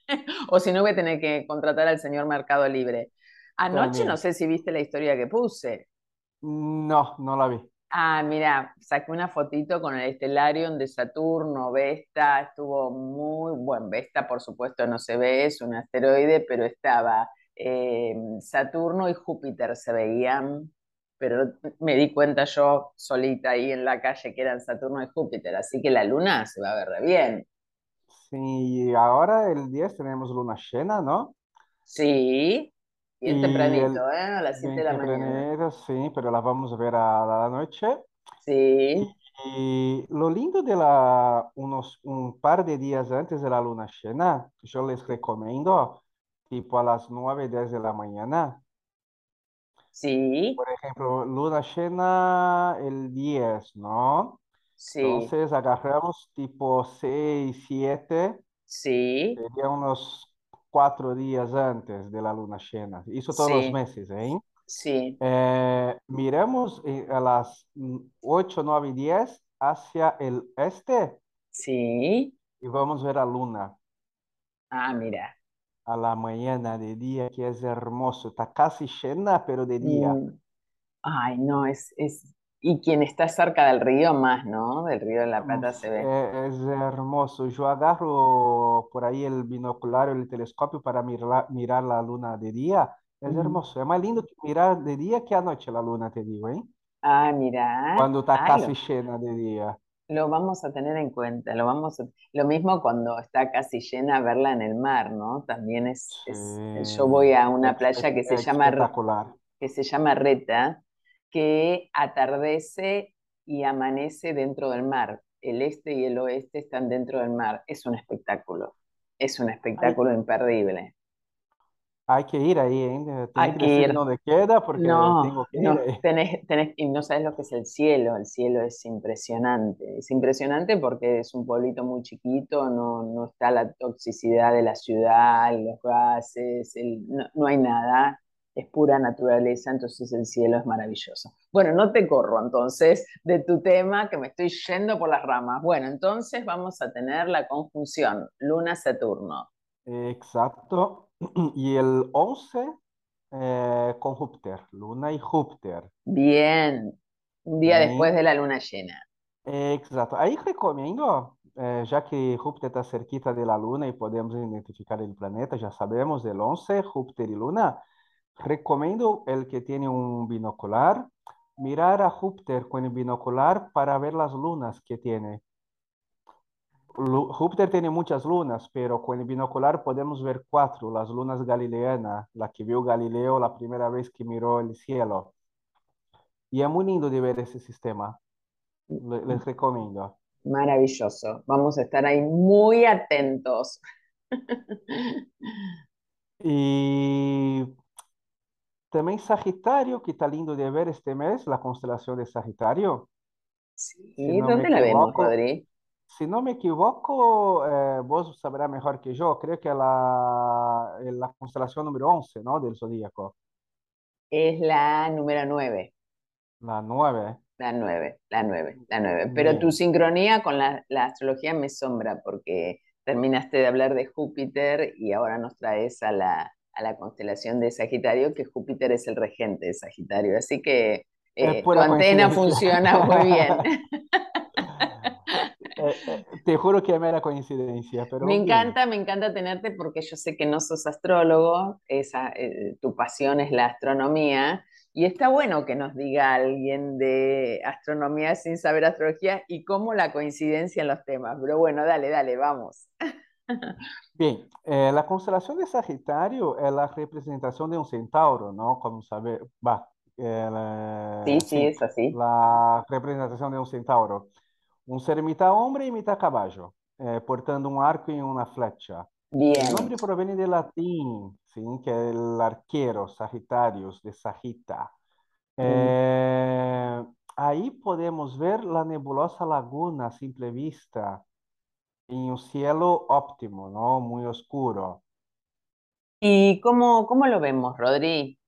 O si no, voy a tener que contratar al señor Mercado Libre. Anoche no sé si viste la historia que puse. No, no la vi. Ah, mira, saqué una fotito con el Stellarium de Saturno, Vesta, estuvo muy buen. Vesta, por supuesto, no se ve, es un asteroide, pero estaba eh, Saturno y Júpiter se veían, pero me di cuenta yo solita ahí en la calle que eran Saturno y Júpiter, así que la luna se va a ver re bien. Sí, ahora el 10 tenemos luna llena, ¿no? Sí, Y el tempranito, ¿eh? A las 7 de la 20 mañana. sí, pero la vamos a ver a la noche. Sí, Y lo lindo de la, unos, un par de días antes de la luna llena, yo les recomiendo, tipo a las 9 10 de la mañana. sí, Por ejemplo, luna llena el 10, ¿no? sí, Entonces agarramos tipo 6 7, sí, sería unos cuatro días antes de la luna llena. Eso todos los sí, meses, ¿eh? sí, Eh, miremos eh, a las mm, 8, 9 y 10 hacia el este sí. y vamos a ver a luna Ah, mira. A la mañana de día, que es hermoso. Está casi llena, pero de día. Mm, Ay, no, es, es, y quien está cerca del río más, ¿no? Del río de la Plata se ve. eh, Es hermoso. Yo agarro por ahí el binocular el telescopio para mirar, mirar la luna de día. Es Mm. hermoso. Es más lindo que mirar de día que anoche la luna, te digo, ¿eh? Ah, mira, Cuando está ay, casi lo, llena de día. Lo vamos a tener en cuenta, lo vamos a- lo mismo cuando está casi llena verla en el mar, ¿no? También es, Sí, es, yo voy a una playa que se llama, que se llama Reta, que atardece y amanece dentro del mar. El este y el oeste están dentro del mar. Es un espectáculo, es un espectáculo imperdible. Hay que ir ahí, ¿eh? Hay que ir. dónde queda porque No, tengo que ir no, ahí. tenés, tenés, y no sabes lo que es el cielo, el cielo es impresionante, es impresionante porque es un pueblito muy chiquito, no, no está la toxicidad de la ciudad, los gases, el- no, no hay nada, es pura naturaleza, entonces el cielo es maravilloso. Bueno, no te corro entonces de tu tema, que me estoy yendo por las ramas. Bueno, entonces vamos a tener la conjunción Luna-Saturno. Exacto. Y el 11 eh, con Júpiter, Luna y Júpiter. Bien, un día después de la luna llena. Exacto. Ahí recomiendo, eh, ya que Júpiter está cerquita de la Luna y podemos identificar el planeta, ya sabemos del 11, Júpiter y Luna. Recomiendo el que tiene un binocular, mirar a Júpiter con el binocular para ver las lunas que tiene. Júpiter tiene muchas lunas, pero con el binocular podemos ver cuatro, las lunas galileanas, la que vio Galileo la primera vez que miró el cielo. Y es muy lindo de ver ese sistema. Le- Les recomiendo. Maravilloso. Vamos a estar ahí muy atentos. Y también Sagitario, que está lindo de ver este mes, la constelación de Sagitario. Si Sí, no ¿dónde la vemos, Rodri? Si no me equivoco, eh, vos sabrás mejor que yo, creo que la, es la constelación número 11, ¿no? Del zodíaco, Es la número 9, la 9. la 9, la 9, la 9. Pero tu Bien. sincronía con la, la astrología me sombra porque terminaste de hablar de Júpiter y ahora nos traes a la, a la constelación de Sagitario, que Júpiter es el regente de Sagitario. Así que eh, tu antena funciona muy bien. Eh, eh, te juro que me era coincidencia, pero Me encanta, me encanta tenerte porque yo sé que no sos astrólogo, esa, eh, tu pasión es la astronomía, y está bueno que nos diga alguien de astronomía sin saber astrología y cómo la coincidencia en los temas. Pero bueno, dale, dale, vamos. Bien, la constelación de Sagitario es la representación de un centauro, ¿no? Como sabe, va. sí, sí, es así. La representación de un centauro. Un ser mitad hombre y mitad caballo, eh, portando un arco y una flecha. Bien. El nombre proviene del latín, ¿sí? que es el arquero, Sagitarius, de Sagita. Eh, ahí podemos ver la nebulosa laguna a simple vista, en un cielo óptimo, ¿no? Muy oscuro. ¿Y cómo, cómo lo vemos, Rodri?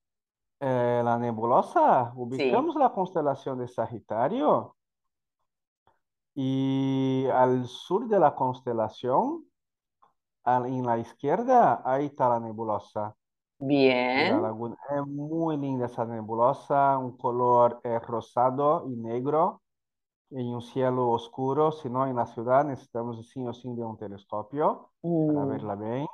Eh, la nebulosa, ubicamos la constelación de Sagitario y al sur de la constelación, en la izquierda, ahí está la nebulosa. Bien. Es muy linda esa nebulosa, un color eh, rosado y negro en un cielo oscuro. Si no, en la ciudad necesitamos sí o sí de un telescopio para mm. verla bien.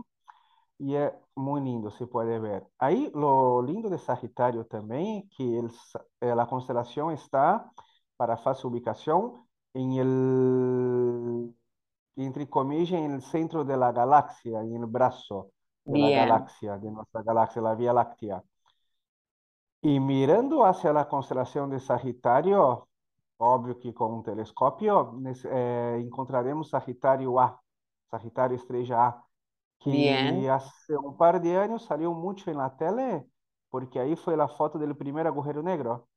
Y es muy lindo, se puede ver. Ahí lo lindo de Sagitario también, que eh, la constelación está para fácil ubicación en el, entre comillas, en el centro de la galaxia, en el brazo de la galaxia, de nuestra galaxia, la Vía Láctea. Y mirando hacia la constelación de Sagitario, obvio que con un telescopio, eh, encontraremos Sagitario A, Sagitario Estrella A, que hace un par de años salió mucho en la tele, porque ahí fue la foto del primer agujero negro.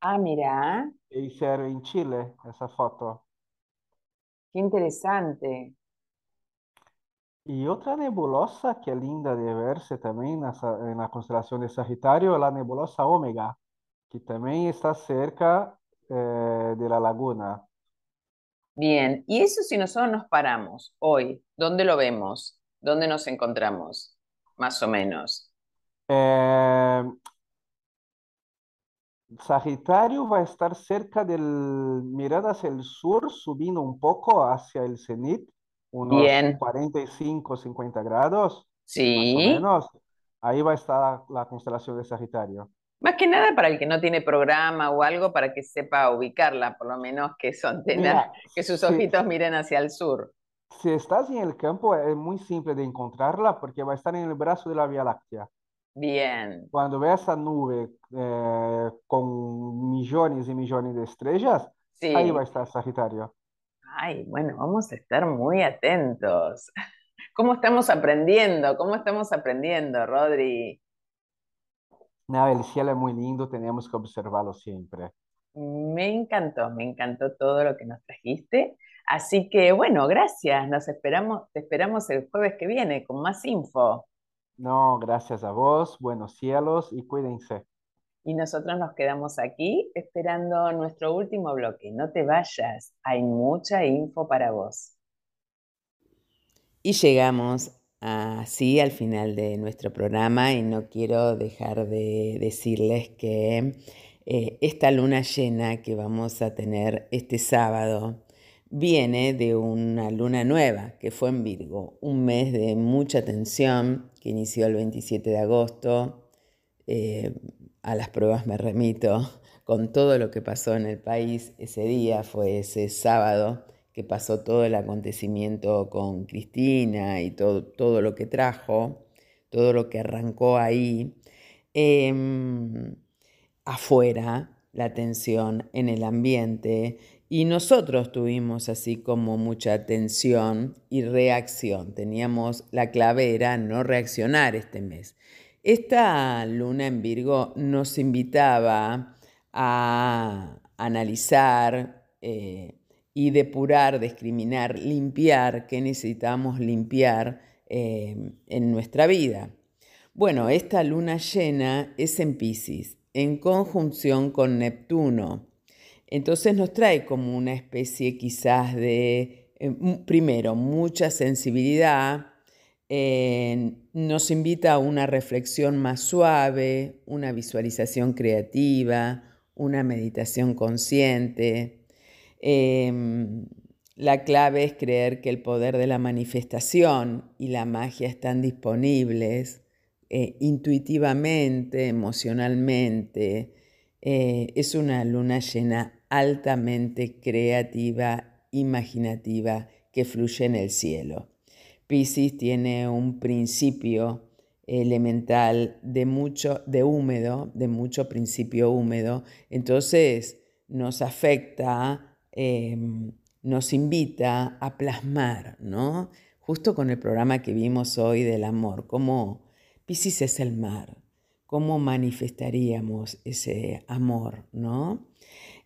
Ah, mira. hicieron en Chile esa foto. Qué interesante. Y otra nebulosa que es linda de verse también en la constelación de Sagitario es la nebulosa Omega, que también está cerca eh, de la laguna. Bien, y eso si nosotros nos paramos hoy, ¿dónde lo vemos? ¿Dónde nos encontramos? Más o menos. Eh, Sagitario va a estar cerca del, mirando hacia el sur, subiendo un poco hacia el cenit, unos 45, 50 grados, sí. más o menos. Ahí va a estar la, constelación de Sagitario. Más que nada para el que no tiene programa o algo para que sepa ubicarla, por lo menos que son que sus ojitos miren hacia el sur. Si estás en el campo es muy simple de encontrarla porque va a estar en el brazo de la Vía Láctea. Bien. Cuando ve esa nube eh, con millones y millones de estrellas, ahí va a estar Sagitario. Ay, bueno, vamos a estar muy atentos. ¿Cómo estamos aprendiendo? ¿Cómo estamos aprendiendo, Rodri? No, el cielo es muy lindo, tenemos que observarlo siempre. Me encantó, me encantó todo lo que nos trajiste. Así que bueno, gracias. Nos esperamos, te esperamos el jueves que viene con más info. No, gracias a vos, buenos cielos y cuídense. Y nosotros nos quedamos aquí esperando nuestro último bloque. No te vayas, hay mucha info para vos. Y llegamos así al final de nuestro programa y no quiero dejar de decirles que eh, esta luna llena que vamos a tener este sábado viene de una luna nueva que fue en Virgo, un mes de mucha tensión que inició el 27 de agosto. Eh, a las pruebas me remito con todo lo que pasó en el país ese día, fue ese sábado que pasó todo el acontecimiento con Cristina y todo, todo lo que trajo, todo lo que arrancó ahí. Em, afuera, la tensión en el ambiente y nosotros tuvimos así como mucha atención y reacción. Teníamos la clave era no reaccionar este mes. Esta luna en Virgo nos invitaba a analizar eh, y depurar, discriminar, limpiar qué necesitamos limpiar eh, en nuestra vida. Bueno, esta luna llena es en Pisces, en conjunción con Neptuno. Entonces nos trae como una especie quizás de, eh, primero, mucha sensibilidad, eh, nos invita a una reflexión más suave, una visualización creativa, una meditación consciente. Em, La clave es creer que el poder de la manifestación y la magia están disponibles eh, intuitivamente, emocionalmente. Es una luna llena altamente creativa, imaginativa, que fluye en el cielo. Piscis tiene un principio elemental de mucho, de húmedo, de mucho principio húmedo, entonces nos afecta em, nos invita a plasmar, ¿no? Justo con el programa que vimos hoy del amor, cómo Pisces es el mar, cómo manifestaríamos ese amor, ¿no?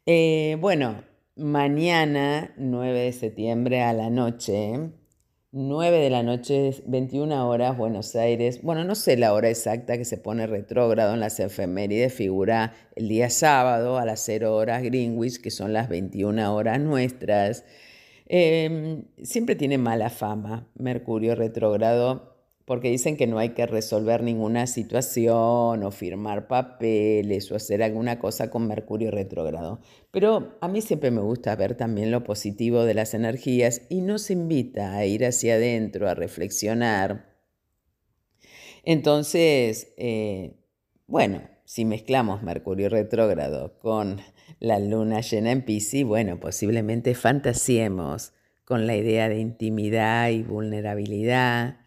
Eh, bueno, mañana, 9 de septiembre a la noche, 9 de la noche, 21 horas, Buenos Aires. Bueno, no sé la hora exacta que se pone retrógrado en las efemérides, figura el día sábado a las 0 horas Greenwich, que son las 21 horas nuestras. Em, siempre tiene mala fama Mercurio retrógrado porque dicen que no hay que resolver ninguna situación o firmar papeles o hacer alguna cosa con Mercurio retrógrado. Pero a mí siempre me gusta ver también lo positivo de las energías y nos invita a ir hacia adentro, a reflexionar. Entonces, eh, bueno, si mezclamos Mercurio retrógrado con la luna llena en Pisces, bueno, posiblemente fantasiemos con la idea de intimidad y vulnerabilidad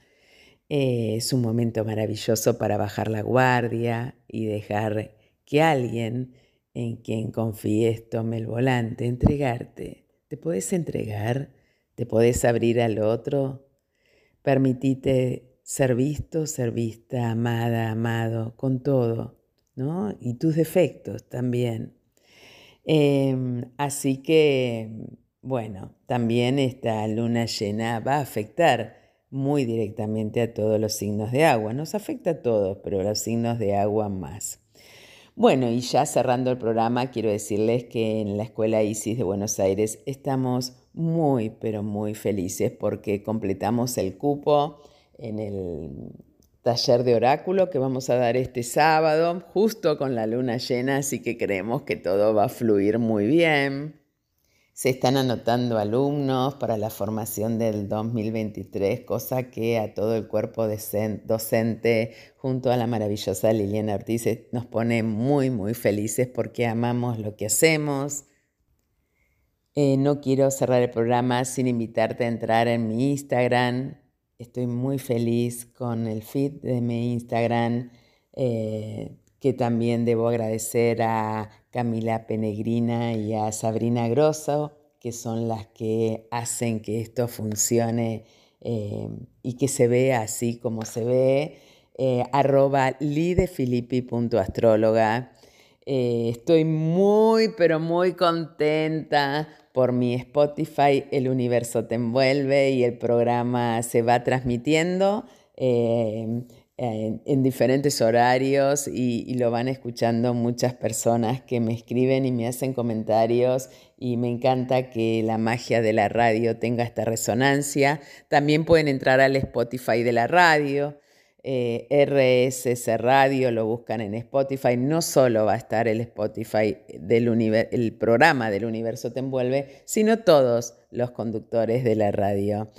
eh, es un momento maravilloso para bajar la guardia y dejar que alguien en quien confíes tome el volante, entregarte. ¿Te puedes entregar? ¿Te puedes abrir al otro? Permitite ser visto, ser vista, amada, amado, con todo, ¿no? Y tus defectos también. Em, así que, bueno, también esta luna llena va a afectar muy directamente a todos los signos de agua. Nos afecta a todos, pero los signos de agua más. Bueno, y ya cerrando el programa, quiero decirles que en la Escuela ISIS de Buenos Aires estamos muy, pero muy felices porque completamos el cupo en el taller de oráculo que vamos a dar este sábado, justo con la luna llena, así que creemos que todo va a fluir muy bien. Se están anotando alumnos para la formación del 2023, cosa que a todo el cuerpo docente, junto a la maravillosa Liliana Ortiz, nos pone muy, muy felices porque amamos lo que hacemos. Eh, no quiero cerrar el programa sin invitarte a entrar en mi Instagram. Estoy muy feliz con el feed de mi Instagram, eh, que también debo agradecer a Camila Penegrina y a Sabrina Grosso, que son las que hacen que esto funcione eh, y que se vea así como se ve. Eh, arroba lidefilippi.astróloga. Eh, estoy muy, pero muy contenta por mi Spotify El Universo Te Envuelve y el programa se va transmitiendo en, diferentes horarios y, lo van escuchando muchas personas que me escriben y me hacen comentarios y me encanta que la magia de la radio tenga esta resonancia. También pueden entrar al Spotify de la radio. Eh, RSS Radio, lo buscan en Spotify, no solo va a estar el Spotify del el programa del universo te envuelve, sino todos los conductores de la radio.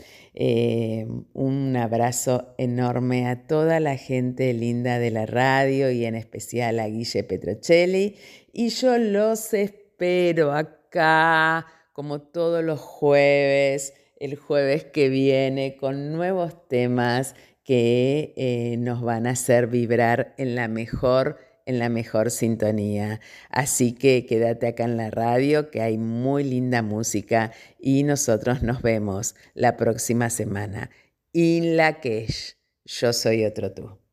Eh, un abrazo enorme a toda la gente linda de la radio y en especial a Guille Petrocelli. Y yo los espero acá, como todos los jueves, el jueves que viene, con nuevos temas que eh, nos van a hacer vibrar en la mejor en la mejor sintonía. Así que quédate acá en la radio, que hay muy linda música y nosotros nos vemos la próxima semana. In la que yo soy otro tú.